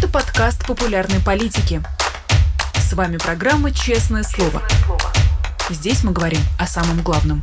Это подкаст популярной политики. С вами программа «Честное слово». Здесь мы говорим о самом главном.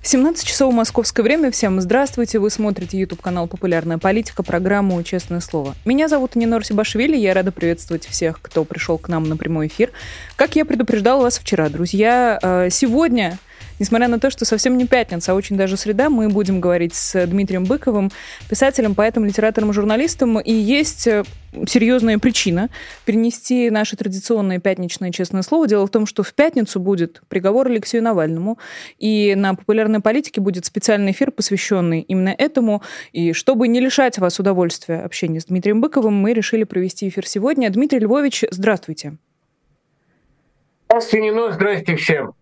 Семнадцать часов московское время. Всем здравствуйте. Вы смотрите YouTube канал «Популярная политика», программу «Честное слово». Меня зовут Нинор Сибашвили. Я рада приветствовать всех, кто пришел к нам на прямой эфир. Как я предупреждала вас вчера, друзья, э, сегодня Несмотря на то, что совсем не пятница, а очень даже среда, мы будем говорить с Дмитрием Быковым, писателем, поэтом, литератором, журналистом. И есть э, серьезная причина перенести наше традиционное пятничное честное слово. Дело в том, что в пятницу будет приговор Алексею Навальному, и на популярной политике будет специальный эфир, посвященный именно этому. И чтобы не лишать вас удовольствия общения с Дмитрием Быковым, мы решили провести эфир сегодня. Дмитрий Львович, здравствуйте. Здравствуйте, Нино, здравствуйте всем.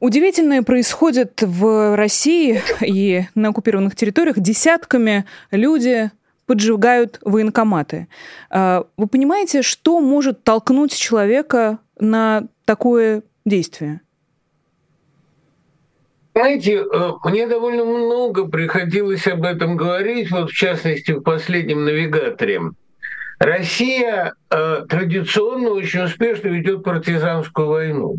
Удивительное происходит в России и на оккупированных территориях. Десятками люди поджигают военкоматы. А, вы понимаете, что может толкнуть человека на такое действие? Знаете, э, мне довольно много приходилось об этом говорить, вот в частности в последнем навигаторе. Россия э, традиционно очень успешно ведет партизанскую войну.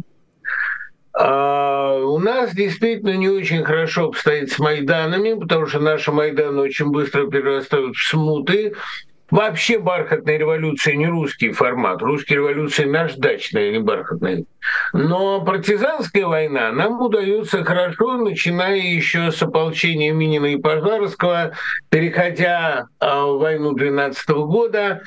А у нас действительно не очень хорошо обстоит с Майданами, потому что наши Майданы очень быстро перерастают в смуты. Вообще бархатная революция не русский формат. Русская революция наждачная, а не бархатная. Но партизанская война нам удается хорошо, начиная еще с ополчения Минина и Пожарского, переходя а, в войну 12 года,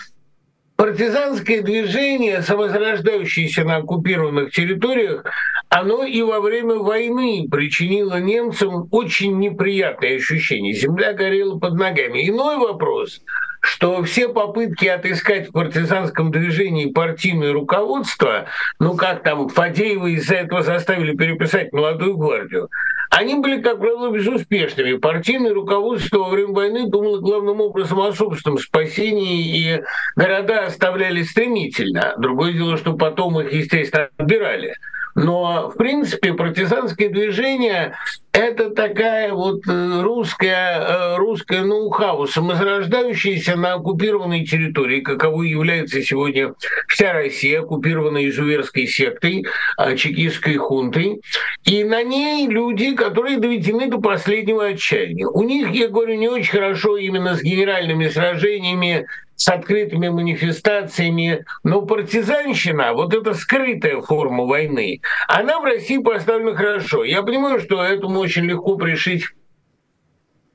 партизанское движение, самозарождающееся на оккупированных территориях, оно и во время войны причинило немцам очень неприятные ощущения. Земля горела под ногами. Иной вопрос, что все попытки отыскать в партизанском движении партийное руководство, ну как там Фадеева из-за этого заставили переписать «Молодую гвардию», они были, как правило, безуспешными. Партийное руководство во время войны думало главным образом о собственном спасении, и города оставляли стремительно. Другое дело, что потом их, естественно, отбирали. Но, в принципе, партизанское движение — это такая вот э, русская, э, русская ноу-хау, самозарождающаяся на оккупированной территории, каковой является сегодня вся Россия, оккупированная изуверской сектой, а, чекистской хунтой. И на ней люди, которые доведены до последнего отчаяния. У них, я говорю, не очень хорошо именно с генеральными сражениями, с открытыми манифестациями. Но партизанщина, вот эта скрытая форма войны, она в России поставлена хорошо. Я понимаю, что этому очень легко пришить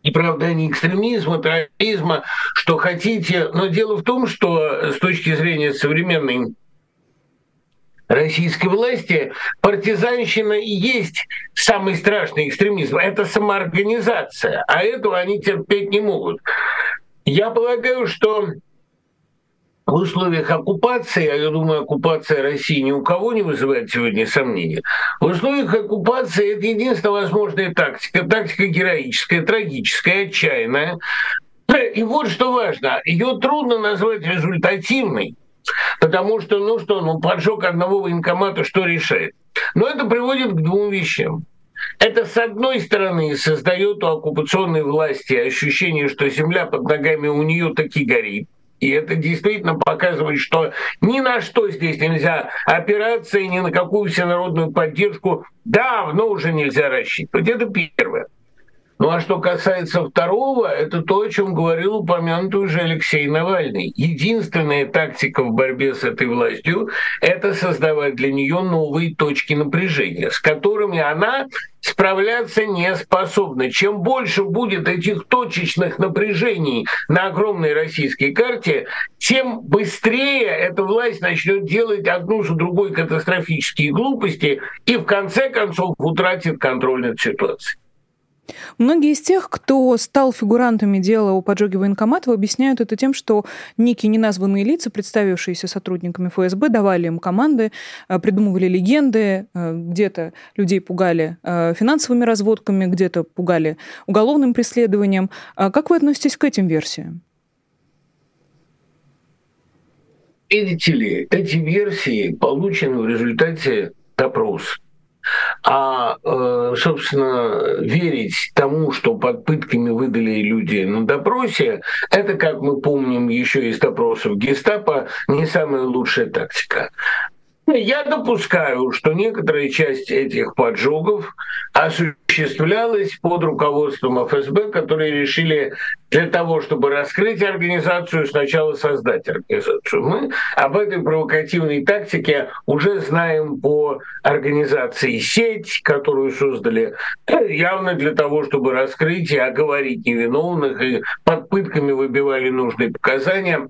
и правда не экстремизма, терроризма, что хотите. Но дело в том, что с точки зрения современной российской власти партизанщина и есть самый страшный экстремизм. Это самоорганизация, а этого они терпеть не могут. Я полагаю, что в условиях оккупации, а я думаю, оккупация России ни у кого не вызывает сегодня сомнений, в условиях оккупации это единственная возможная тактика, тактика героическая, трагическая, отчаянная. И вот что важно, ее трудно назвать результативной, потому что, ну что, ну поджог одного военкомата что решает? Но это приводит к двум вещам. Это, с одной стороны, создает у оккупационной власти ощущение, что земля под ногами у нее таки горит. И это действительно показывает, что ни на что здесь нельзя опираться и ни на какую всенародную поддержку давно уже нельзя рассчитывать. Это первое. Ну а что касается второго, это то, о чем говорил упомянутый уже Алексей Навальный. Единственная тактика в борьбе с этой властью – это создавать для нее новые точки напряжения, с которыми она справляться не способна. Чем больше будет этих точечных напряжений на огромной российской карте, тем быстрее эта власть начнет делать одну за другой катастрофические глупости и в конце концов утратит контроль над ситуацией. Многие из тех, кто стал фигурантами дела о поджоге военкоматов, объясняют это тем, что некие неназванные лица, представившиеся сотрудниками ФСБ, давали им команды, э, придумывали легенды, э, где-то людей пугали э, финансовыми разводками, где-то пугали уголовным преследованием. А как вы относитесь к этим версиям? Видите ли, эти версии получены в результате допроса. А, э, собственно, верить тому, что под пытками выдали люди на допросе, это, как мы помним еще из допросов гестапо, не самая лучшая тактика. Я допускаю, что некоторая часть этих поджогов осуществлялась под руководством ФСБ, которые решили для того, чтобы раскрыть организацию, сначала создать организацию. Мы об этой провокативной тактике уже знаем по организации «Сеть», которую создали явно для того, чтобы раскрыть и оговорить невиновных, и под пытками выбивали нужные показания.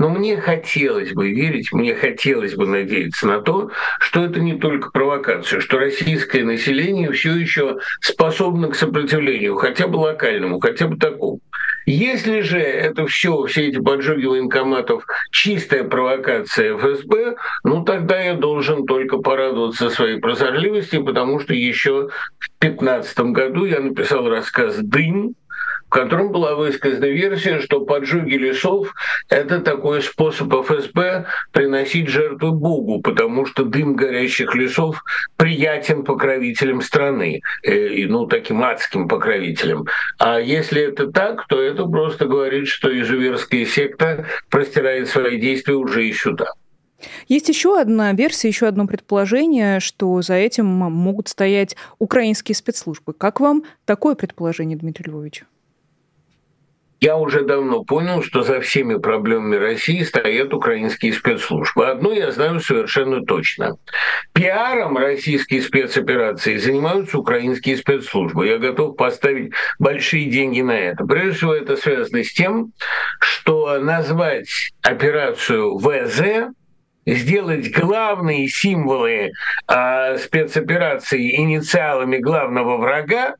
Но мне хотелось бы верить, мне хотелось бы надеяться на то, что это не только провокация, что российское население все еще способно к сопротивлению, хотя бы локальному, хотя бы такому. Если же это все, все эти поджоги военкоматов, чистая провокация ФСБ, ну тогда я должен только порадоваться своей прозорливости, потому что еще в 2015 году я написал рассказ «Дынь», в котором была высказана версия, что поджоги лесов – это такой способ ФСБ приносить жертву Богу, потому что дым горящих лесов приятен покровителям страны, э, ну, таким адским покровителям. А если это так, то это просто говорит, что изуверская секта простирает свои действия уже и сюда. Есть еще одна версия, еще одно предположение, что за этим могут стоять украинские спецслужбы. Как вам такое предположение, Дмитрий Львович? Я уже давно понял, что за всеми проблемами России стоят украинские спецслужбы. Одно я знаю совершенно точно. Пиаром российские спецоперации занимаются украинские спецслужбы. Я готов поставить большие деньги на это. Прежде всего, это связано с тем, что назвать операцию ВЗ сделать главные символы э, спецоперации инициалами главного врага,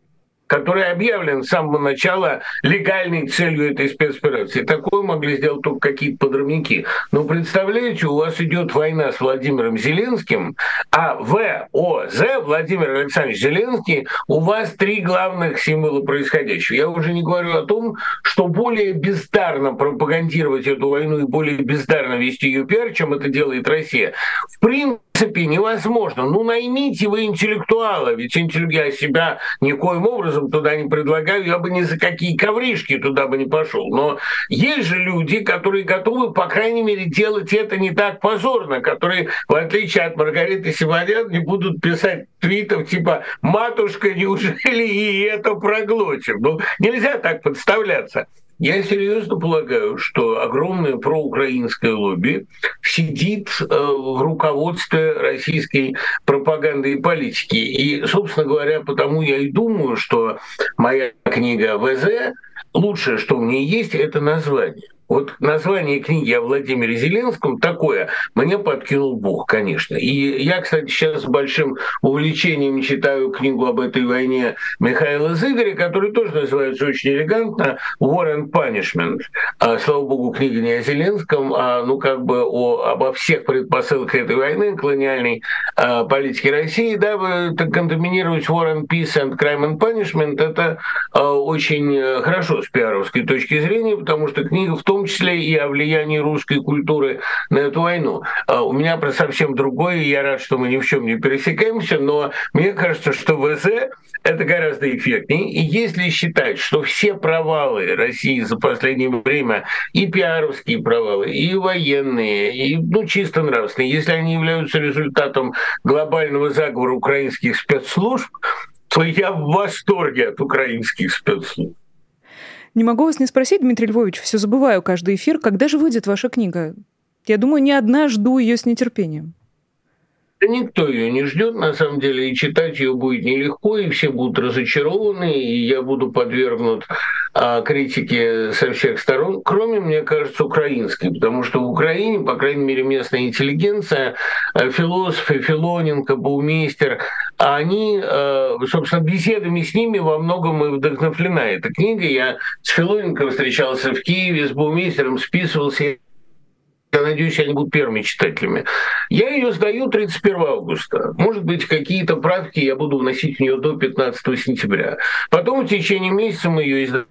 который объявлен с самого начала легальной целью этой спецоперации. Такое могли сделать только какие-то подрывники. Но представляете, у вас идет война с Владимиром Зеленским, а ВОЗ, Владимир Александрович Зеленский, у вас три главных символа происходящего. Я уже не говорю о том, что более бездарно пропагандировать эту войну и более бездарно вести ее пиар, чем это делает Россия. В принципе, принципе невозможно. Ну, наймите вы интеллектуала, ведь я себя никоим образом туда не предлагаю, я бы ни за какие ковришки туда бы не пошел. Но есть же люди, которые готовы, по крайней мере, делать это не так позорно, которые, в отличие от Маргариты Симонян, не будут писать твитов типа «Матушка, неужели и это проглотим?» Ну, нельзя так подставляться. Я серьезно полагаю, что огромное проукраинское лобби сидит э, в руководстве российской пропаганды и политики. И, собственно говоря, потому я и думаю, что моя книга ВЗ, лучшее, что у нее есть, это название. Вот название книги о Владимире Зеленском такое мне подкинул Бог, конечно. И я, кстати, сейчас с большим увлечением читаю книгу об этой войне Михаила Зыгоря, который тоже называется очень элегантно «War and Punishment». А, слава богу, книга не о Зеленском, а ну как бы о, обо всех предпосылках этой войны, колониальной а, политики России. Дабы контаминировать «War and Peace and Crime and Punishment» это а, очень э, хорошо с пиаровской точки зрения, потому что книга в том том числе и о влиянии русской культуры на эту войну. А у меня про совсем другое, и я рад, что мы ни в чем не пересекаемся, но мне кажется, что ВЗ это гораздо эффектнее. И если считать, что все провалы России за последнее время, и пиаровские провалы, и военные, и ну, чисто нравственные, если они являются результатом глобального заговора украинских спецслужб, то я в восторге от украинских спецслужб. Не могу вас не спросить, Дмитрий Львович, все забываю каждый эфир. Когда же выйдет ваша книга? Я думаю, не одна жду ее с нетерпением. Да никто ее не ждет, на самом деле, и читать ее будет нелегко, и все будут разочарованы, и я буду подвергнут а, критике со всех сторон, кроме, мне кажется, украинской, потому что в Украине, по крайней мере, местная интеллигенция, а, философы, Филоненко, Баумейстер, они, а, собственно, беседами с ними во многом и вдохновлена эта книга. Я с Филоненко встречался в Киеве, с Баумейстером списывался, я надеюсь, они будут первыми читателями. Я ее сдаю 31 августа. Может быть, какие-то правки я буду вносить в нее до 15 сентября. Потом в течение месяца мы ее издаем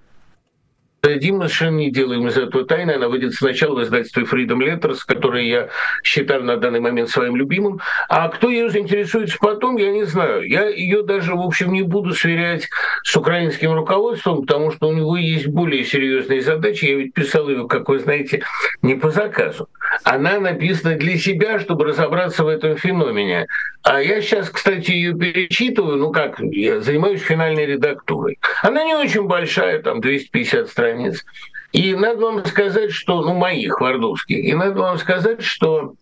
дадим, совершенно не делаем из этого тайны. Она выйдет сначала в издательстве Freedom Letters, которое я считаю на данный момент своим любимым. А кто ее заинтересуется потом, я не знаю. Я ее даже, в общем, не буду сверять с украинским руководством, потому что у него есть более серьезные задачи. Я ведь писал ее, как вы знаете, не по заказу. Она написана для себя, чтобы разобраться в этом феномене. А я сейчас, кстати, ее перечитываю, ну как, я занимаюсь финальной редактурой. Она не очень большая, там 250 страниц. И надо вам сказать, что, ну, моих вардовских, и надо вам сказать, что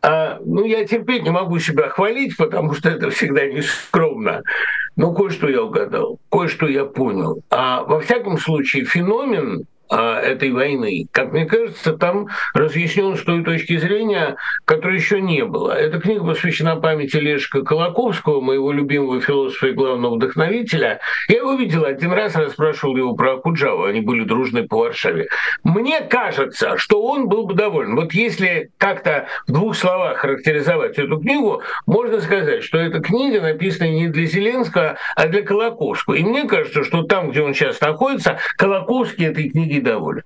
а, ну, я терпеть не могу себя хвалить, потому что это всегда не скромно. Но кое-что я угадал, кое-что я понял. А во всяком случае, феномен а, этой войны. Как мне кажется, там разъяснен с той точки зрения, которой еще не было. Эта книга посвящена памяти Лешка Колоковского, моего любимого философа и главного вдохновителя. Я его видел один раз, расспрашивал его про Акуджаву, они были дружны по Варшаве. Мне кажется, что он был бы доволен. Вот если как-то в двух словах характеризовать эту книгу, можно сказать, что эта книга написана не для Зеленского, а для Колоковского. И мне кажется, что там, где он сейчас находится, Колоковский этой книги доволен.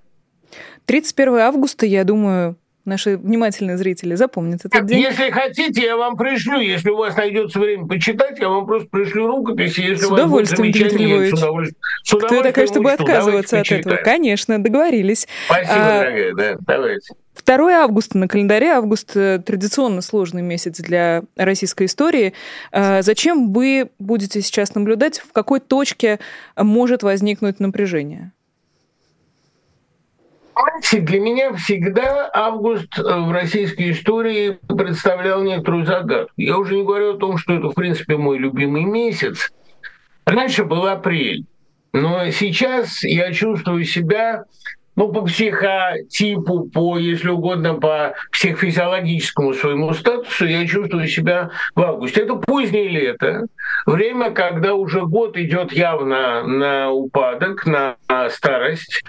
31 августа, я думаю, наши внимательные зрители запомнят этот день. Если хотите, я вам пришлю. Если у вас найдется время почитать, я вам просто пришлю рукопись. Если с удовольствием, Дмитрий Львович. С удовольствием. С удовольствием Кто я такая, чтобы учту. отказываться Давайте от этого? Конечно, договорились. Спасибо, а, дорогая. Да, давайте. 2 августа на календаре. Август э, традиционно сложный месяц для российской истории. А, зачем вы будете сейчас наблюдать, в какой точке может возникнуть напряжение? Понимаете, для меня всегда август э, в российской истории представлял некоторую загадку. Я уже не говорю о том, что это, в принципе, мой любимый месяц. Раньше был апрель. Но сейчас я чувствую себя ну, по психотипу, по, если угодно, по психофизиологическому своему статусу, я чувствую себя в августе. Это позднее лето, время, когда уже год идет явно на упадок, на старость,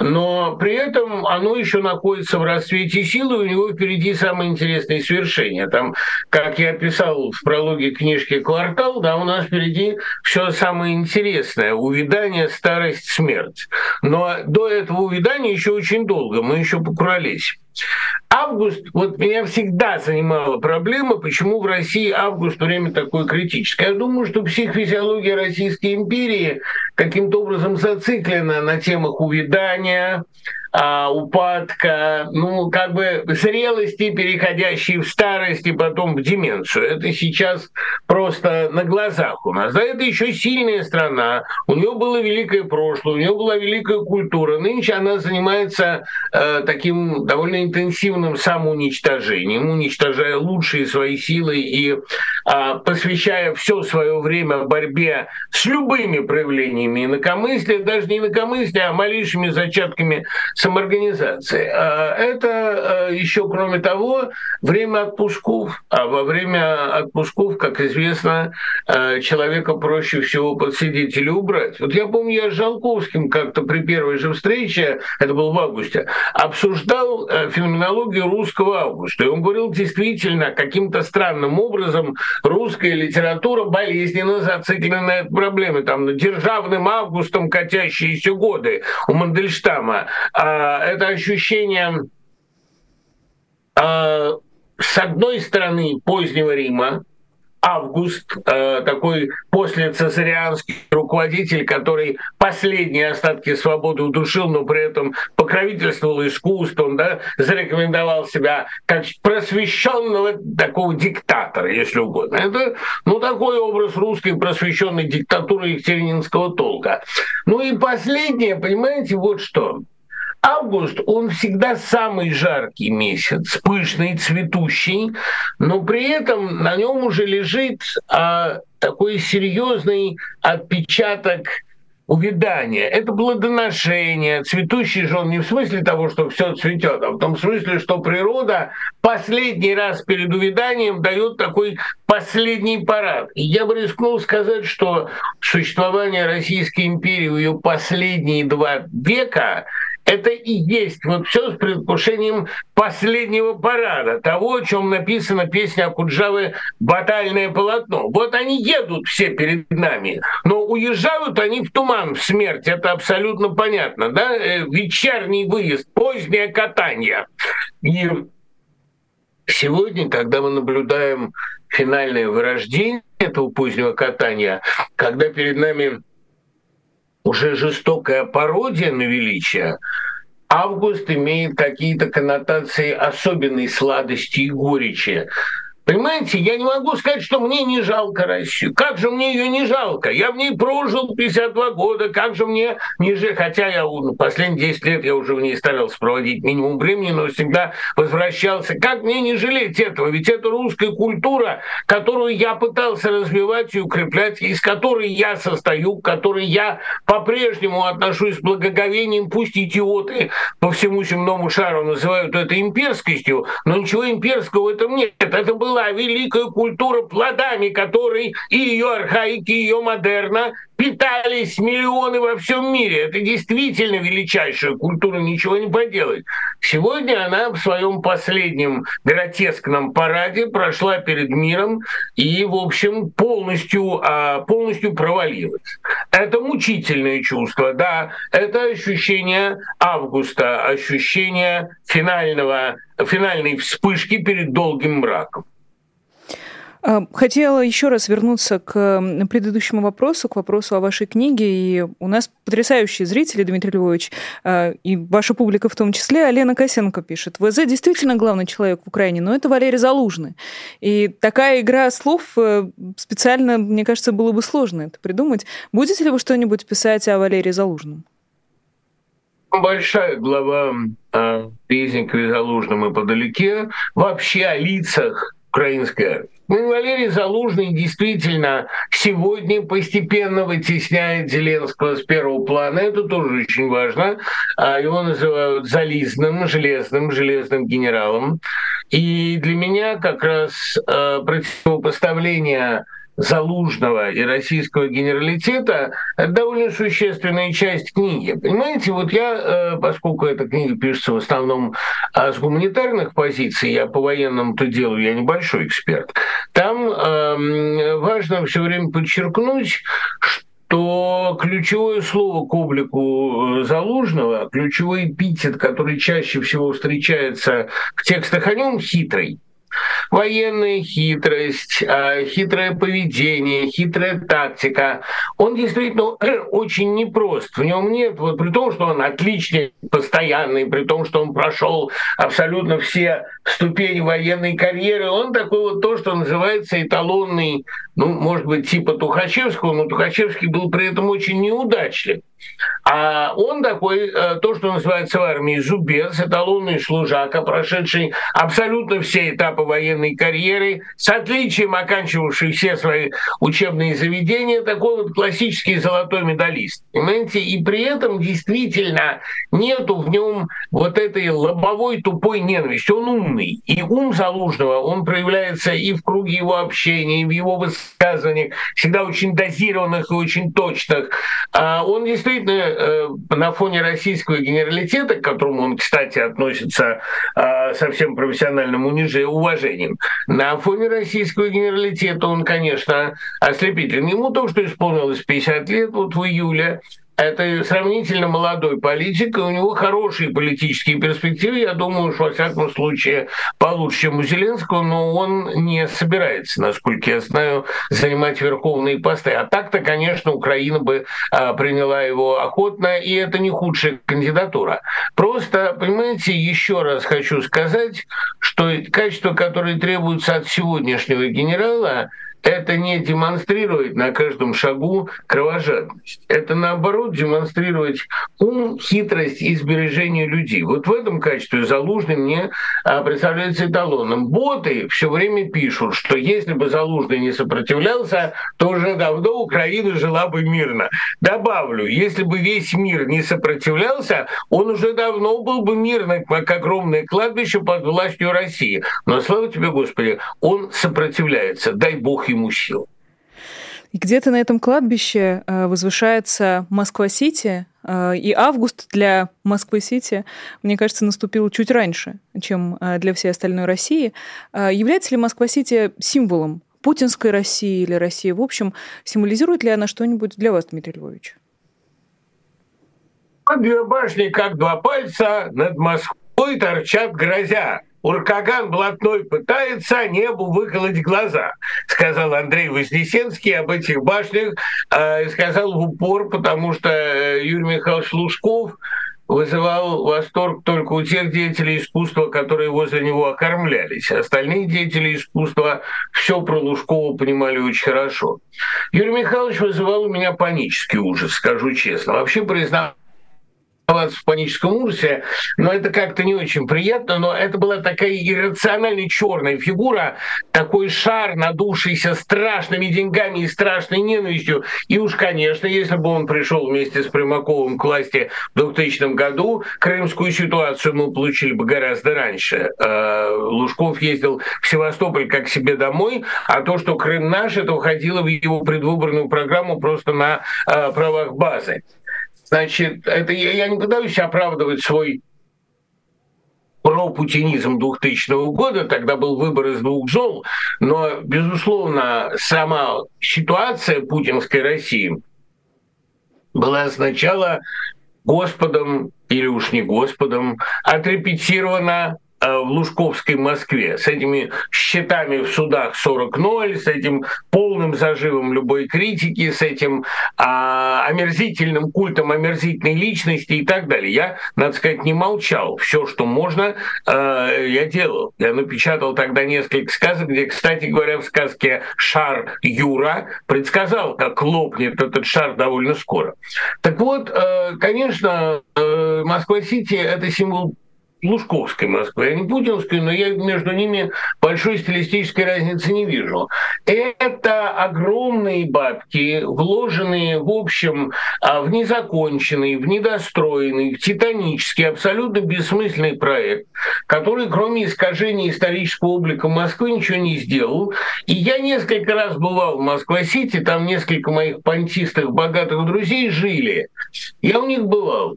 но при этом оно еще находится в расцвете силы, у него впереди самые интересные свершения. Там, как я писал в прологе книжки «Квартал», да, у нас впереди все самое интересное – увядание, старость, смерть. Но до этого увядания ожидание еще очень долго, мы еще покурались. Август, вот меня всегда занимала проблема, почему в России август время такое критическое. Я думаю, что психофизиология Российской империи каким-то образом зациклена на темах увядания, а, упадка, ну, как бы зрелости, переходящей в старость и потом в деменцию. Это сейчас просто на глазах у нас. Да, это еще сильная страна, у нее было великое прошлое, у нее была великая культура. Нынче она занимается э, таким довольно интенсивным самоуничтожением, уничтожая лучшие свои силы и э, посвящая все свое время борьбе с любыми проявлениями инакомыслия, даже не инакомыслия, а малейшими зачатками самоорганизации. А это э, еще, кроме того, время отпусков. А во время отпусков, как известно, э, человека проще всего подсидеть или убрать. Вот я помню, я с Жалковским как-то при первой же встрече, это был в августе, обсуждал э, феноменологию русского августа. И он говорил действительно, каким-то странным образом русская литература болезненно зациклена на этой проблеме. Там, державным августом катящиеся годы у Мандельштама. А это ощущение а, с одной стороны позднего Рима, Август, э, такой после цезарианский руководитель, который последние остатки свободы удушил, но при этом покровительствовал искусством, да, зарекомендовал себя как просвещенного такого диктатора, если угодно. Это ну, такой образ русской просвещенной диктатуры Екатерининского толка. Ну и последнее, понимаете, вот что – Август, он всегда самый жаркий месяц, пышный, цветущий, но при этом на нем уже лежит а, такой серьезный отпечаток увядания. Это плодоношение. Цветущий же он не в смысле того, что все цветет, а в том смысле, что природа последний раз перед увяданием дает такой последний парад. И я бы рискнул сказать, что существование Российской империи в ее последние два века Это и есть вот все с предвкушением последнего парада, того, о чем написана песня Акуджавы «Батальное полотно». Вот они едут все перед нами, но уезжают они в туман, в смерть, это абсолютно понятно, да? Э, вечерний выезд, позднее катание. И сегодня, когда мы наблюдаем финальное вырождение этого позднего катания, когда перед нами уже жестокая пародия на величие, август имеет какие-то коннотации особенной сладости и горечи. Понимаете, я не могу сказать, что мне не жалко Россию. Как же мне ее не жалко? Я в ней прожил 52 года, как же мне не жалко? Хотя я последние 10 лет я уже в ней старался проводить минимум времени, но всегда возвращался. Как мне не жалеть этого? Ведь это русская культура, которую я пытался развивать и укреплять, из которой я состою, к которой я по-прежнему отношусь с благоговением. Пусть идиоты по всему земному шару называют это имперскостью, но ничего имперского в этом нет. Это было была великая культура, плодами которой и ее архаики, и ее модерна питались миллионы во всем мире. Это действительно величайшая культура, ничего не поделать. Сегодня она в своем последнем гротескном параде прошла перед миром и, в общем, полностью, а, полностью провалилась. Это мучительное чувство, да, это ощущение августа, ощущение финального, финальной вспышки перед долгим мраком. А, хотела еще раз вернуться к предыдущему вопросу, к вопросу о вашей книге. И у нас потрясающие зрители, Дмитрий Львович, а, и ваша публика в том числе. Алена Косенко пишет. ВЗ действительно главный человек в Украине, но это Валерий Залужный. И такая игра слов э, специально, мне кажется, было бы сложно это придумать. Будете ли вы что-нибудь писать о Валерии Залужном? Большая глава о Резникове Залужном и подалеке. Вообще о лицах украинской армии. Ну, Валерий Залужный действительно сегодня постепенно вытесняет Зеленского с первого плана. Это тоже очень важно. А, его называют зализным, железным, железным генералом. И для меня как раз а, противопоставление Залужного и российского генералитета – это довольно существенная часть книги. Понимаете, вот я, э, поскольку эта книга пишется в основном а, с гуманитарных позиций, я по военному-то делу, я небольшой эксперт, там э, важно все время подчеркнуть, что ключевое слово к облику э, Залужного, ключевой эпитет, который чаще всего встречается в текстах о нем, хитрый военная хитрость, а, хитрое поведение, хитрая тактика. Он действительно э, очень непрост. В нем нет, вот при том, что он отличный, постоянный, при том, что он прошел абсолютно все ступени военной карьеры, он такой вот то, что называется эталонный, ну, может быть, типа Тухачевского, но Тухачевский был при этом очень неудачлив. А он такой, э, то, что называется в армии, зубец, эталонный служака, прошедший абсолютно все этапы военной карьеры, с отличием оканчивавший все свои учебные заведения, такой вот классический золотой медалист. Понимаете? И при этом действительно нету в нем вот этой лобовой тупой ненависти. Он умный. И ум Залужного, он проявляется и в круге его общения, и в его высказываниях, всегда очень дозированных и очень точных. А он действительно действительно э, на фоне российского генералитета, к которому он, кстати, относится э, со всем профессиональным унижением, уважением, на фоне российского генералитета он, конечно, ослепителен. Ему то, что исполнилось 50 лет вот в июле, это сравнительно молодой политик, и у него хорошие политические перспективы. Я думаю, что, во всяком случае, получше, чем у Зеленского, но он не собирается, насколько я знаю, занимать верховные посты. А так-то, конечно, Украина бы а, приняла его охотно, и это не худшая кандидатура. Просто, понимаете, еще раз хочу сказать, что качества, которые требуются от сегодняшнего генерала, это не демонстрирует на каждом шагу кровожадность. Это наоборот демонстрировать ум, хитрость и сбережение людей. Вот в этом качестве Залужный мне а, представляется эталоном. Боты все время пишут, что если бы Залужный не сопротивлялся, то уже давно Украина жила бы мирно. Добавлю, если бы весь мир не сопротивлялся, он уже давно был бы мирно, как огромное кладбище под властью России. Но слава тебе, Господи, он сопротивляется. Дай Бог ему сил. И где-то на этом кладбище э, возвышается Москва-Сити, э, и август для Москвы-Сити, мне кажется, наступил чуть раньше, чем э, для всей остальной России. Является ли Москва-Сити символом путинской России или России в общем? Символизирует ли она что-нибудь для вас, Дмитрий Львович? Две башни, как два пальца, над Москвой торчат грозя. Уркаган блатной пытается небу выколоть глаза, сказал Андрей Вознесенский об этих башнях, э, сказал в упор, потому что э, Юрий Михайлович Лужков вызывал восторг только у тех деятелей искусства, которые возле него окормлялись. Остальные деятели искусства все про Лужкова понимали очень хорошо. Юрий Михайлович вызывал у меня панический ужас, скажу честно. Вообще признал в паническом ужасе, но это как-то не очень приятно, но это была такая иррациональная черная фигура, такой шар, надувшийся страшными деньгами и страшной ненавистью. И уж, конечно, если бы он пришел вместе с Примаковым к власти в 2000 году, крымскую ситуацию мы получили бы гораздо раньше. Э, Лужков ездил в Севастополь как себе домой, а то, что Крым наш, это уходило в его предвыборную программу просто на э, правах базы. Значит, это я, я не пытаюсь оправдывать свой пропутинизм 2000 года, тогда был выбор из двух зол, но, безусловно, сама ситуация путинской России была сначала Господом, или уж не Господом, отрепетирована в Лужковской Москве с этими счетами в судах 40-0, с этим полным заживом любой критики, с этим а, омерзительным культом омерзительной личности и так далее. Я, надо сказать, не молчал. Все, что можно, а, я делал. Я напечатал тогда несколько сказок, где, кстати говоря, в сказке «Шар Юра» предсказал, как лопнет этот шар довольно скоро. Так вот, э, конечно, э, Москва-Сити — это символ Лужковской Москвы, а не путинской, но я между ними большой стилистической разницы не вижу. Это огромные бабки, вложенные, в общем, а, в незаконченный, в недостроенный, в титанический, абсолютно бессмысленный проект, который, кроме искажения исторического облика Москвы, ничего не сделал. И я несколько раз бывал в Москва-Сити, там несколько моих понтистых богатых друзей жили. Я у них бывал.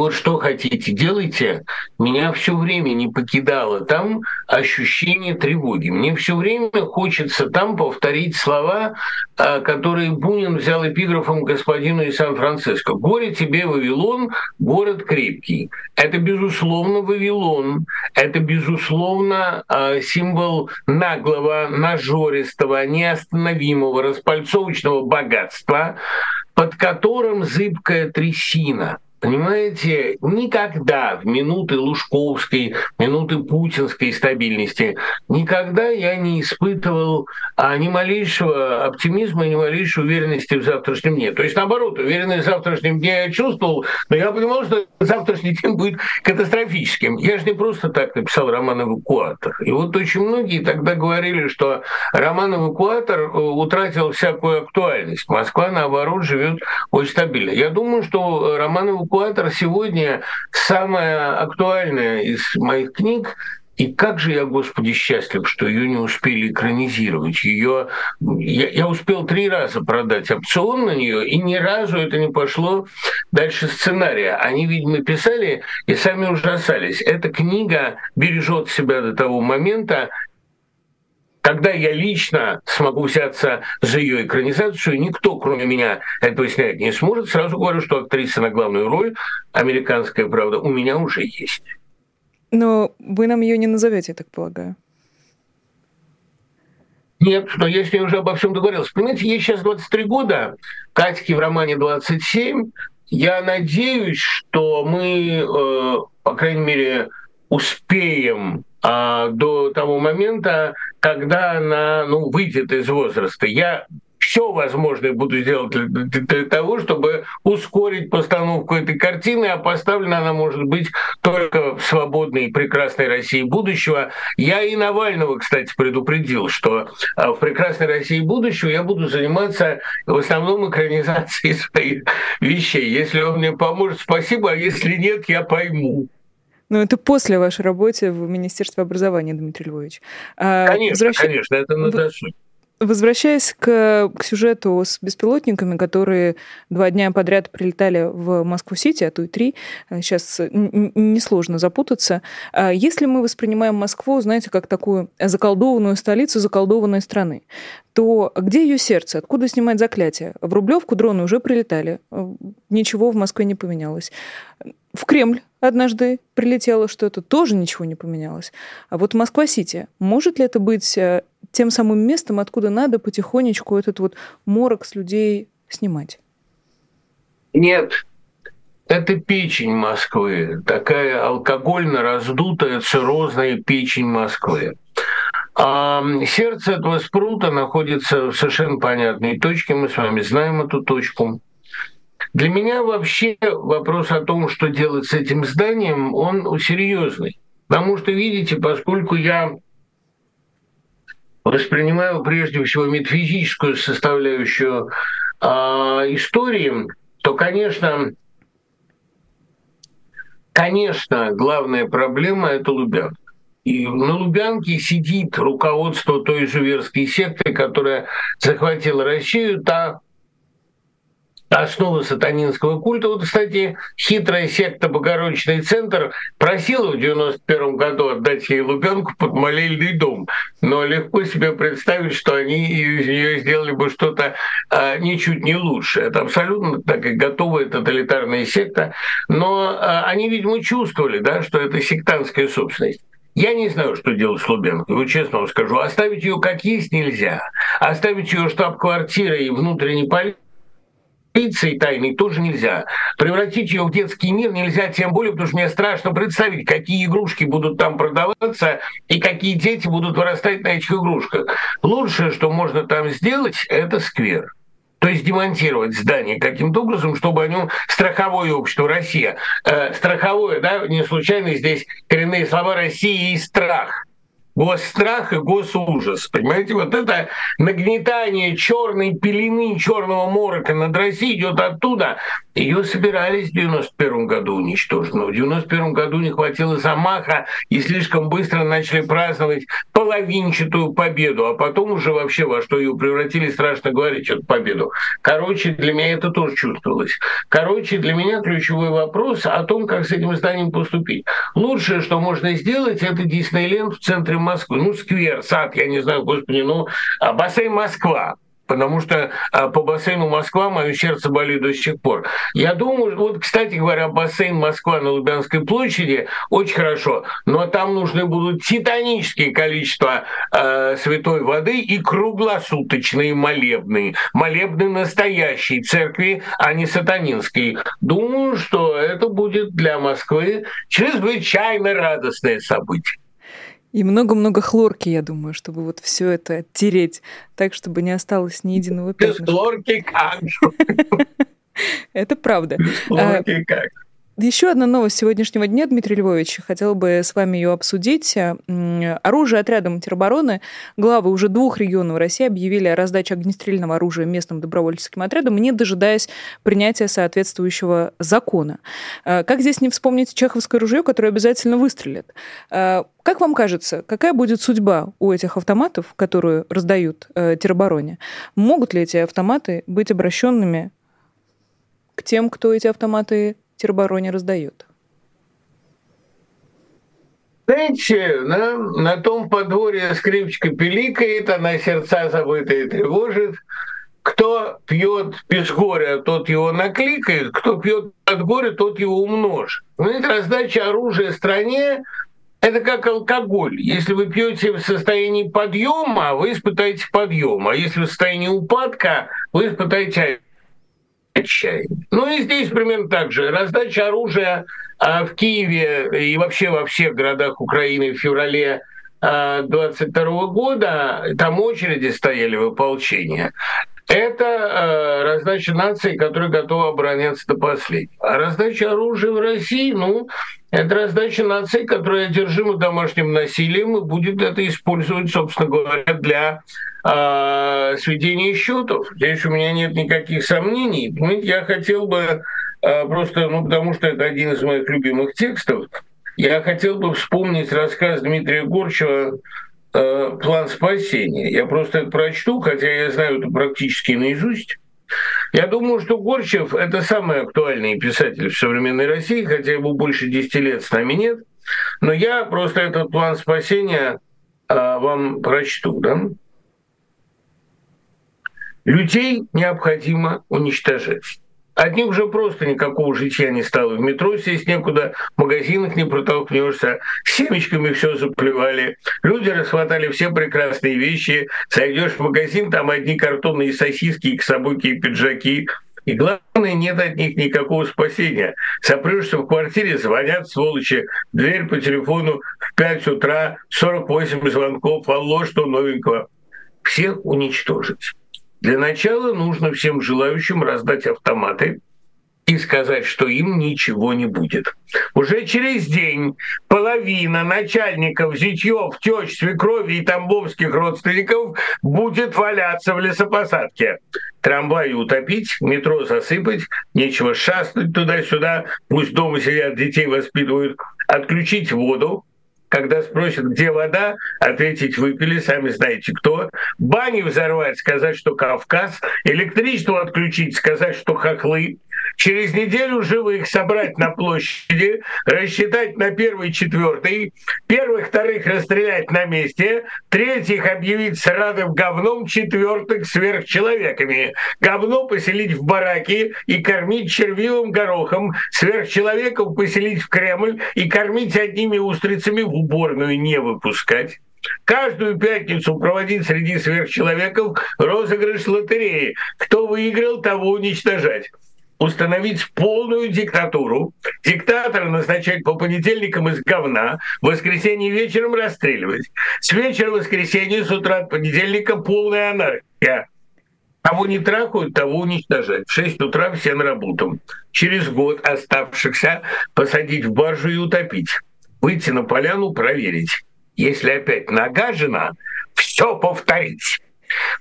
Вот что хотите, делайте. Меня все время не покидало там ощущение тревоги. Мне все время хочется там повторить слова, а, которые Бунин взял эпиграфом господину из Сан-Франциско. «Горе тебе, Вавилон, город крепкий». Это, безусловно, Вавилон. Это, безусловно, а, символ наглого, нажористого, неостановимого, распальцовочного богатства, под которым зыбкая трясина – Понимаете, никогда в минуты Лужковской, минуты путинской стабильности, никогда я не испытывал а, ни малейшего оптимизма, ни малейшей уверенности в завтрашнем дне. То есть, наоборот, уверенность в завтрашнем дне я чувствовал, но я понимал, что завтрашний день будет катастрофическим. Я же не просто так написал роман «Эвакуатор». И вот очень многие тогда говорили, что роман «Эвакуатор» э, утратил всякую актуальность. Москва, наоборот, живет очень стабильно. Я думаю, что роман «Эвакуатор» эвакуатор сегодня самая актуальная из моих книг. И как же я, Господи, счастлив, что ее не успели экранизировать. Ее я, я успел три раза продать опцион на нее, и ни разу это не пошло дальше сценария. Они, видимо, писали и сами ужасались. Эта книга бережет себя до того момента, когда я лично смогу взяться за ее экранизацию, никто, кроме меня, этого снять не сможет. Сразу говорю, что актриса на главную роль, американская правда, у меня уже есть. Но вы нам ее не назовете, я так полагаю. Нет, но я с ней уже обо всем договорился. Понимаете, ей сейчас 23 года, Катьке в романе 27. Я надеюсь, что мы, э, по крайней мере, успеем а, до того момента, когда она ну, выйдет из возраста. Я все возможное буду делать для, для того, чтобы ускорить постановку этой картины, а поставлена она может быть только в свободной и прекрасной России будущего. Я и Навального, кстати, предупредил, что а, в прекрасной России будущего я буду заниматься в основном экранизацией своих вещей. Если он мне поможет, спасибо, а если нет, я пойму. Но это после вашей работы в Министерстве образования, Дмитрий Львович. А, конечно, Возвращ... конечно, это на досуге. Возвращаясь к, к сюжету с беспилотниками, которые два дня подряд прилетали в Москву-Сити, а то и три, сейчас несложно запутаться. А если мы воспринимаем Москву, знаете, как такую заколдованную столицу заколдованной страны, то где ее сердце? Откуда снимать заклятие? В Рублевку дроны уже прилетали. Ничего в Москве не поменялось. В Кремль однажды прилетело что-то, тоже ничего не поменялось. А вот Москва-Сити, может ли это быть э, тем самым местом, откуда надо потихонечку этот вот морок с людей снимать? Нет, это печень Москвы, такая алкогольно раздутая циррозная печень Москвы. А сердце этого спрута находится в совершенно понятной точке, мы с вами знаем эту точку. Для меня вообще вопрос о том, что делать с этим зданием, он серьезный. Потому что, видите, поскольку я воспринимаю прежде всего метафизическую составляющую э, истории, то, конечно, конечно, главная проблема – это Лубянка. И на Лубянке сидит руководство той же верской секты, которая захватила Россию, та основы сатанинского культа. Вот, кстати, хитрая секта Богородичный центр просила в 91 году отдать ей Лубянку под молельный дом. Но легко себе представить, что они из нее сделали бы что-то а, ничуть не лучше. Это абсолютно так и готовая тоталитарная секта. Но а, они, видимо, чувствовали, да, что это сектантская собственность. Я не знаю, что делать с Лубенко, вот честно вам скажу. Оставить ее как есть нельзя. Оставить ее штаб-квартирой и внутренней полицией полиции тайной тоже нельзя. Превратить ее в детский мир нельзя, тем более, потому что мне страшно представить, какие игрушки будут там продаваться и какие дети будут вырастать на этих игрушках. Лучшее, что можно там сделать, это сквер. То есть демонтировать здание каким-то образом, чтобы о нем страховое общество Россия. Э, страховое, да, не случайно здесь коренные слова России и страх госстрах и госужас. Понимаете, вот это нагнетание черной пелены, черного морока над Россией идет оттуда. Ее собирались в 91 году уничтожить, но в 91 году не хватило замаха и слишком быстро начали праздновать половинчатую победу, а потом уже вообще во что ее превратили, страшно говорить, эту победу. Короче, для меня это тоже чувствовалось. Короче, для меня ключевой вопрос о том, как с этим зданием поступить. Лучшее, что можно сделать, это Диснейленд в центре Москвы. Ну, сквер, сад, я не знаю, господи, ну, а бассейн Москва потому что а, по бассейну Москва мое сердце болит до сих пор. Я думаю, вот, кстати говоря, бассейн Москва на Лубянской площади очень хорошо, но там нужны будут титанические количества э, святой воды и круглосуточные молебные. Молебны настоящей церкви, а не сатанинской. Думаю, что это будет для Москвы чрезвычайно радостное событие. И много-много хлорки, я думаю, чтобы вот все это оттереть так, чтобы не осталось ни единого пятнышка. Без хлорки как? Это правда. Хлорки как? Еще одна новость сегодняшнего дня, Дмитрий Львович, хотел бы с вами ее обсудить. Оружие отрядом теробороны, главы уже двух регионов России объявили о раздаче огнестрельного оружия местным добровольческим отрядам, не дожидаясь принятия соответствующего закона. А, как здесь не вспомнить чеховское ружье, которое обязательно выстрелит? А, как вам кажется, какая будет судьба у этих автоматов, которые раздают э, теробороне? Могут ли эти автоматы быть обращенными к тем, кто эти автоматы теробороне раздает? Знаете, на, том подворье скрипочка пиликает, она сердца забытые тревожит. Кто пьет без горя, тот его накликает, кто пьет от горя, тот его умножит. Знаете, раздача оружия стране это как алкоголь. Если вы пьете в состоянии подъема, вы испытаете подъем. А если в состоянии упадка, вы испытаете отчаяние. Ну и здесь примерно так же. Раздача оружия а, в Киеве и вообще во всех городах Украины в феврале 22 а, года, там очереди стояли в ополчение. Это э, раздача нации, которая готова обороняться до последнего. А раздача оружия в России, ну, это раздача нации, которая одержима домашним насилием и будет это использовать, собственно говоря, для э, сведения счетов. Здесь у меня нет никаких сомнений. Понимаете, я хотел бы э, просто, ну, потому что это один из моих любимых текстов, я хотел бы вспомнить рассказ Дмитрия Горчева э, план спасения. Я просто это прочту, хотя я знаю это практически наизусть. Я думаю, что Горчев – это самый актуальный писатель в современной России, хотя ему больше 10 лет с нами нет. Но я просто этот план спасения э, вам прочту. Да? Людей необходимо уничтожать. От них уже просто никакого житья не стало. В метро сесть некуда, в магазинах не протолкнешься, семечками все заплевали. Люди расхватали все прекрасные вещи. Зайдешь в магазин, там одни картонные сосиски, и кособоки, и пиджаки. И главное, нет от них никакого спасения. Сопрешься в квартире, звонят сволочи, дверь по телефону в 5 утра, 48 звонков, алло, что новенького. Всех уничтожить. Для начала нужно всем желающим раздать автоматы и сказать, что им ничего не будет. Уже через день половина начальников зятьев, тещ, свекрови и тамбовских родственников будет валяться в лесопосадке. Трамваи утопить, метро засыпать, нечего шастать туда-сюда, пусть дома сидят, детей воспитывают, отключить воду, когда спросят, где вода, ответить выпили, сами знаете кто. Бани взорвать, сказать, что Кавказ. Электричество отключить, сказать, что хохлы. Через неделю живых собрать на площади, рассчитать на первый, четвертый, первых, вторых расстрелять на месте, третьих объявить срадом говном, четвертых сверхчеловеками. Говно поселить в бараки и кормить червивым горохом, сверхчеловеков поселить в Кремль и кормить одними устрицами в уборную не выпускать. Каждую пятницу проводить среди сверхчеловеков розыгрыш лотереи. Кто выиграл, того уничтожать установить полную диктатуру, диктатора назначать по понедельникам из говна, в воскресенье вечером расстреливать. С вечера воскресенья, с утра понедельника полная анархия. Кого не трахают, того уничтожать. В 6 утра все на работу. Через год оставшихся посадить в баржу и утопить выйти на поляну, проверить. Если опять нагажено, все повторить.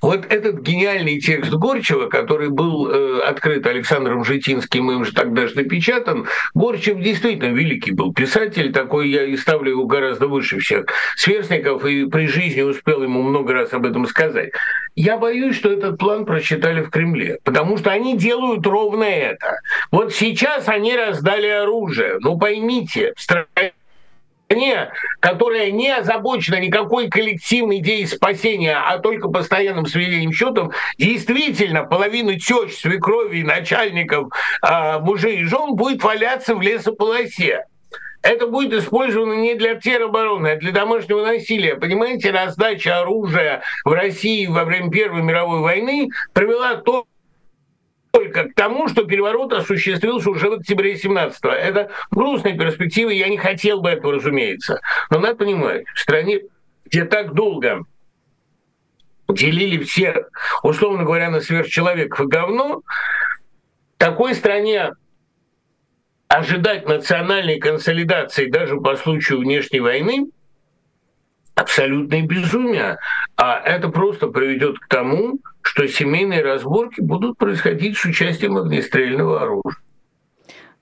Вот этот гениальный текст Горчева, который был э, открыт Александром Житинским, им же тогда же напечатан, Горчев действительно великий был писатель, такой я и ставлю его гораздо выше всех сверстников, и при жизни успел ему много раз об этом сказать. Я боюсь, что этот план прочитали в Кремле, потому что они делают ровно это. Вот сейчас они раздали оружие. Ну поймите, в стране стране, которая не озабочена никакой коллективной идеей спасения, а только постоянным сведением счетов, действительно половина тещ, свекрови, начальников, э, мужей и жен будет валяться в лесополосе. Это будет использовано не для теробороны, а для домашнего насилия. Понимаете, раздача оружия в России во время Первой мировой войны привела то, только к тому, что переворот осуществился уже в октябре 17-го. Это грустная перспектива, я не хотел бы этого, разумеется. Но надо понимать, в стране, где так долго делили все, условно говоря, на сверхчеловеков и говно, такой стране ожидать национальной консолидации даже по случаю внешней войны абсолютное безумие. А это просто приведет к тому, что семейные разборки будут происходить с участием огнестрельного оружия.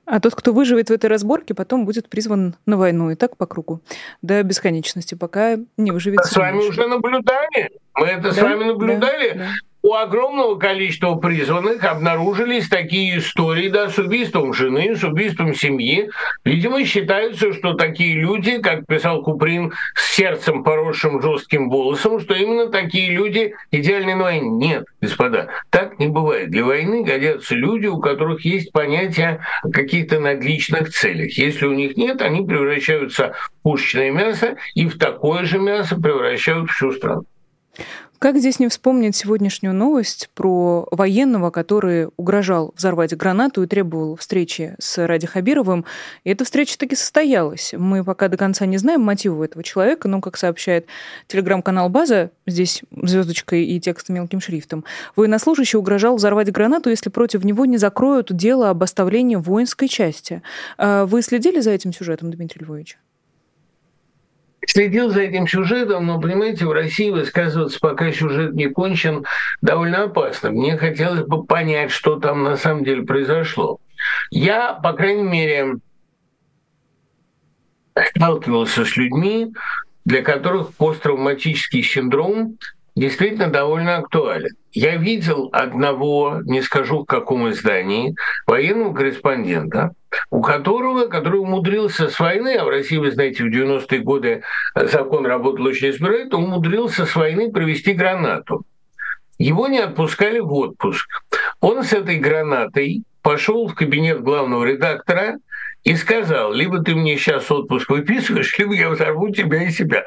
А тот, кто выживет в этой разборке, потом будет призван на войну. И так по кругу. До бесконечности, пока не выживет. С вами уже наблюдали. Мы это да? с вами наблюдали. Да, да у огромного количества призванных обнаружились такие истории, да, с убийством жены, с убийством семьи. Видимо, считается, что такие люди, как писал Куприн, с сердцем поросшим жестким волосом, что именно такие люди идеальны на войне. Нет, господа, так не бывает. Для войны годятся люди, у которых есть понятие о каких-то надличных целях. Если у них нет, они превращаются в пушечное мясо и в такое же мясо превращают всю страну. Как здесь не вспомнить сегодняшнюю новость про военного, который угрожал взорвать гранату и требовал встречи с Ради Хабировым. И эта встреча таки состоялась. Мы пока до конца не знаем мотивы этого человека, но, как сообщает телеграм-канал «База», здесь звездочкой и текстом мелким шрифтом, военнослужащий угрожал взорвать гранату, если против него не закроют дело об оставлении воинской части. А вы следили за этим сюжетом, Дмитрий Львович? Следил за этим сюжетом, но, понимаете, в России высказываться, пока сюжет не кончен, довольно опасно. Мне хотелось бы понять, что там на самом деле произошло. Я, по крайней мере, сталкивался с людьми, для которых посттравматический синдром действительно довольно актуален. Я видел одного, не скажу в каком издании, военного корреспондента, у которого, который умудрился с войны, а в России, вы знаете, в 90-е годы закон работал очень избирательно, умудрился с войны привести гранату. Его не отпускали в отпуск. Он с этой гранатой пошел в кабинет главного редактора и сказал, либо ты мне сейчас отпуск выписываешь, либо я взорву тебя и себя.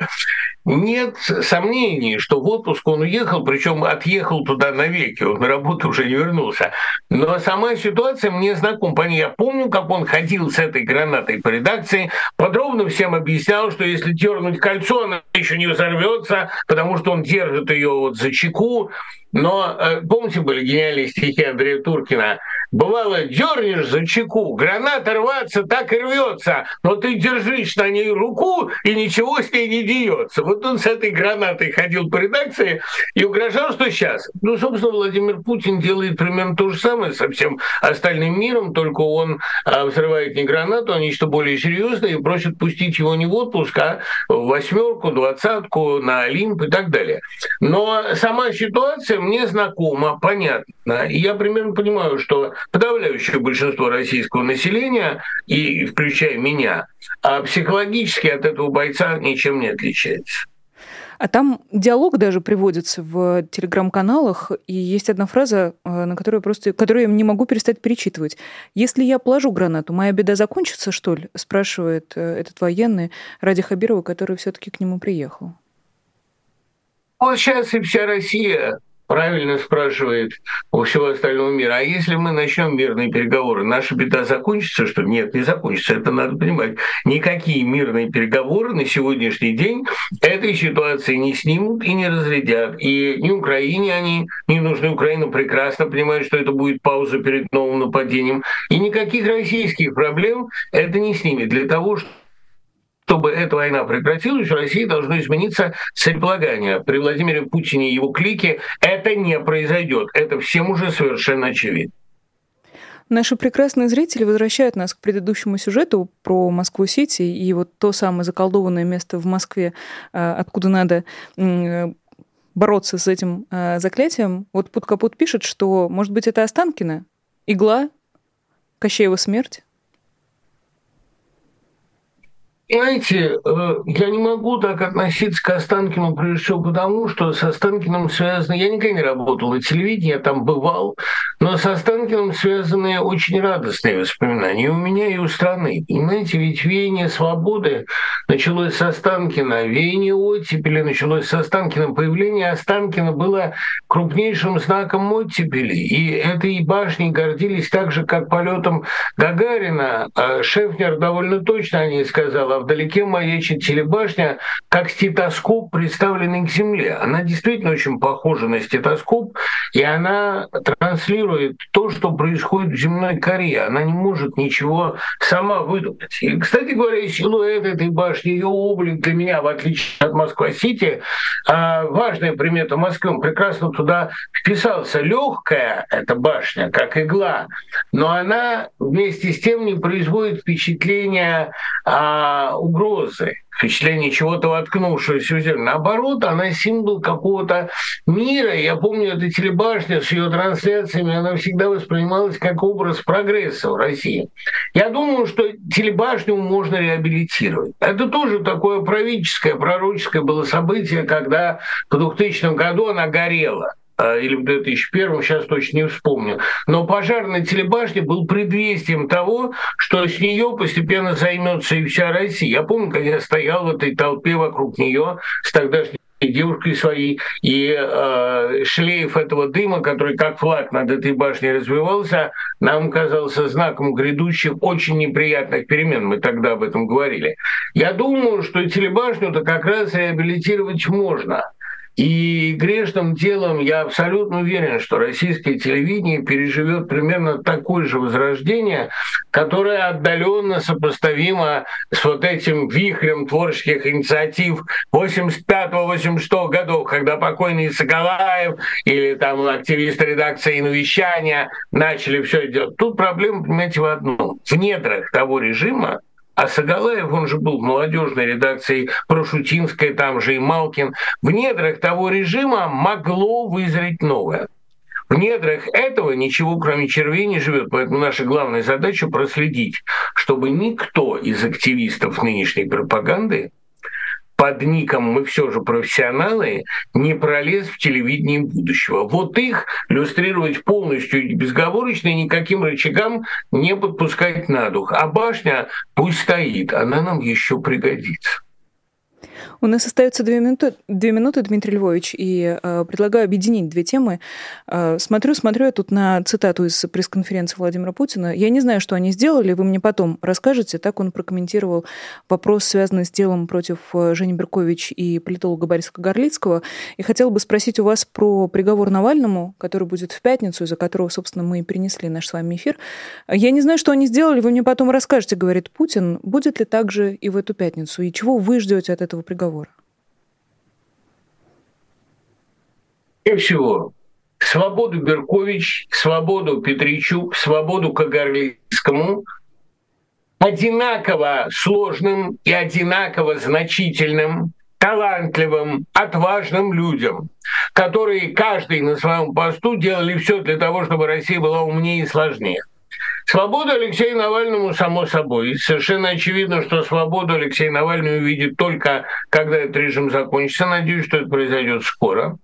Нет сомнений, что в отпуск он уехал, причем отъехал туда навеки, он на работу уже не вернулся. Но сама ситуация мне знакома. Я помню, как он ходил с этой гранатой по редакции, подробно всем объяснял, что если дернуть кольцо, она еще не взорвется, потому что он держит ее вот за чеку, но э, помните, были гениальные стихи Андрея Туркина? Бывало, дернешь за чеку, граната рваться так и рвется, но ты держишь на ней руку, и ничего с ней не деется. Вот он с этой гранатой ходил по редакции и угрожал, что сейчас. Ну, собственно, Владимир Путин делает примерно то же самое со всем остальным миром, только он а, взрывает не гранату, а нечто более серьезное и просит пустить его не в отпуск, а в восьмерку, двадцатку, на Олимп и так далее. Но сама ситуация мне знакома, понятна. И я примерно понимаю, что подавляющее большинство российского населения, и включая меня, а психологически от этого бойца ничем не отличается. А там диалог даже приводится в телеграм-каналах, и есть одна фраза, э, на которую просто, которую я не могу перестать перечитывать. «Если я положу гранату, моя беда закончится, что ли?» спрашивает э, этот военный ради Хабирова, который все таки к нему приехал. Вот сейчас и вся Россия правильно спрашивает у всего остального мира, а если мы начнем мирные переговоры, наша беда закончится, что нет, не закончится, это надо понимать. Никакие мирные переговоры на сегодняшний день этой ситуации не снимут и не разрядят. И ни Украине они не нужны. Украина прекрасно понимает, что это будет пауза перед новым нападением. И никаких российских проблем это не снимет. Для того, чтобы чтобы эта война прекратилась, в России должно измениться целеполагание. При Владимире Путине и его клике это не произойдет. Это всем уже совершенно очевидно. Наши прекрасные зрители возвращают нас к предыдущему сюжету про Москву-Сити и вот то самое заколдованное место в Москве, э, откуда надо бороться с этим э, заклятием. Вот Пут пишет, что, может быть, это Останкино, игла, Кощеева смерть. Понимаете, э, я не могу так относиться к Останкину, прежде всего потому, что с Останкиным связано... Я никогда не работал на телевидении, я там бывал, но с Останкиным связаны очень радостные воспоминания и у меня, и у страны. Понимаете, ведь веяние свободы началось с Останкина, веяние оттепели началось с Останкина. Появление Останкина было крупнейшим знаком оттепели, и этой башней гордились так же, как полетом Гагарина. А Шефнер довольно точно о ней сказал, вдалеке маячит телебашня, как стетоскоп, представленный к Земле. Она действительно очень похожа на стетоскоп, и она транслирует то, что происходит в земной коре. Она не может ничего сама выдумать. И, кстати говоря, силуэт этой башни, ее облик для меня, в отличие от Москва-Сити, а, важная примета Москвы. Он прекрасно туда вписался. Легкая эта башня, как игла, но она вместе с тем не производит впечатления а, угрозы, впечатление чего-то воткнувшегося в землю. Наоборот, она символ какого-то мира. Я помню эту телебашню с ее трансляциями, она всегда воспринималась как образ прогресса в России. Я думаю, что телебашню можно реабилитировать. Это тоже такое правительское, пророческое было событие, когда в 2000 году она горела. А, или в 2001, сейчас точно не вспомню. Но пожар на телебашне был предвестием того, что с нее постепенно займется и вся Россия. Я помню, когда я стоял в этой толпе вокруг нее с тогдашней девушкой своей, и э, шлейф этого дыма, который как флаг над этой башней развивался, нам казался знаком грядущих очень неприятных перемен. Мы тогда об этом говорили. Я думаю, что телебашню-то как раз реабилитировать можно. И грешным делом я абсолютно уверен, что российское телевидение переживет примерно такое же возрождение, которое отдаленно сопоставимо с вот этим вихрем творческих инициатив 85-86 годов, когда покойный Соколаев или там активисты редакции «Навещания» начали все делать. Тут проблема, понимаете, в одном. В недрах того режима а Сагалаев, он же был в молодежной редакции Прошутинской, там же и Малкин, в недрах того режима могло вызреть новое. В недрах этого ничего, кроме червей, не живет. Поэтому наша главная задача проследить, чтобы никто из активистов нынешней пропаганды под ником «Мы все же профессионалы» не пролез в телевидение будущего. Вот их иллюстрировать полностью и безговорочно, никаким рычагам не подпускать на дух. А башня пусть стоит, она нам еще пригодится. У нас остается две минуты, две минуты Дмитрий Львович, и э, предлагаю объединить две темы. Э, смотрю, смотрю я тут на цитату из пресс-конференции Владимира Путина. Я не знаю, что они сделали, вы мне потом расскажете. Так он прокомментировал вопрос, связанный с делом против э, Жени Беркович и политолога Бориса Горлицкого. И хотел бы спросить у вас про приговор Навальному, который будет в пятницу, из-за которого, собственно, мы и перенесли наш с вами эфир. Я не знаю, что они сделали, вы мне потом расскажете, говорит Путин. Будет ли так же и в эту пятницу? И чего вы ждете от этого приговора? И всего. Свободу Беркович, свободу Петричук, свободу Кагарлицкому одинаково сложным и одинаково значительным, талантливым, отважным людям, которые каждый на своем посту делали все для того, чтобы Россия была умнее и сложнее. Свободу Алексею Навальному, само собой. Совершенно очевидно, что свободу Алексей Навальный увидит только, когда этот режим закончится. Надеюсь, что это произойдет скоро.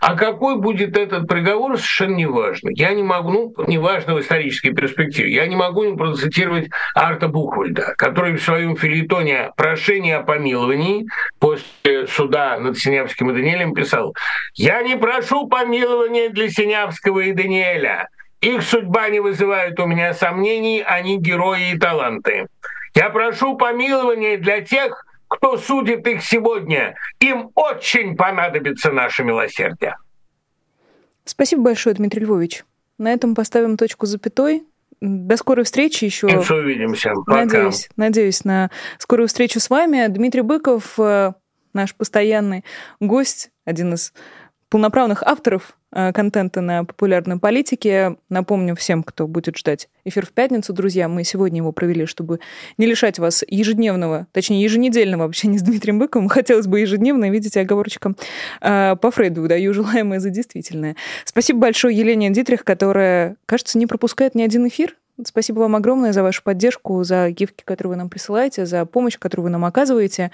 А какой будет этот приговор, совершенно не важно. Я не могу, ну, не важно в исторической перспективе, я не могу не процитировать Арта Бухвальда, который в своем филитоне «Прошение о помиловании» после суда над Синявским и Даниэлем писал «Я не прошу помилования для Синявского и Даниэля, их судьба не вызывает у меня сомнений, они герои и таланты. Я прошу помилования для тех, кто судит их сегодня. Им очень понадобится наше милосердие. Спасибо большое, Дмитрий Львович. На этом поставим точку запятой. До скорой встречи еще. Еще увидимся. Пока. Надеюсь, надеюсь на скорую встречу с вами. Дмитрий Быков, э, наш постоянный гость, один из полноправных авторов контента на популярной политике. Напомню всем, кто будет ждать эфир в пятницу, друзья, мы сегодня его провели, чтобы не лишать вас ежедневного, точнее, еженедельного общения с Дмитрием Быковым. Хотелось бы ежедневно, видите, оговорочка э, по Фрейду даю желаемое за действительное. Спасибо большое Елене Дитрих, которая, кажется, не пропускает ни один эфир. Спасибо вам огромное за вашу поддержку, за гифки, которые вы нам присылаете, за помощь, которую вы нам оказываете.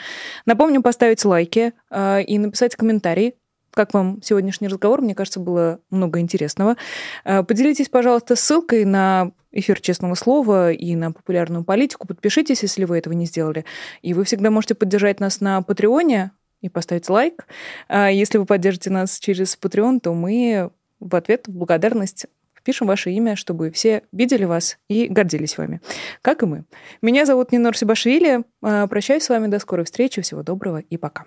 Напомню поставить лайки э, и написать комментарий как вам сегодняшний разговор? Мне кажется, было много интересного. Э, поделитесь, пожалуйста, ссылкой на эфир «Честного слова» и на популярную политику. Подпишитесь, если вы этого не сделали. И вы всегда можете поддержать нас на Патреоне и поставить лайк. А если вы поддержите нас через Patreon, то мы в ответ, в благодарность пишем ваше имя, чтобы все видели вас и гордились вами, как и мы. Меня зовут Нинор Сибашвили. Э, прощаюсь с вами. До скорой встречи. Всего доброго и пока.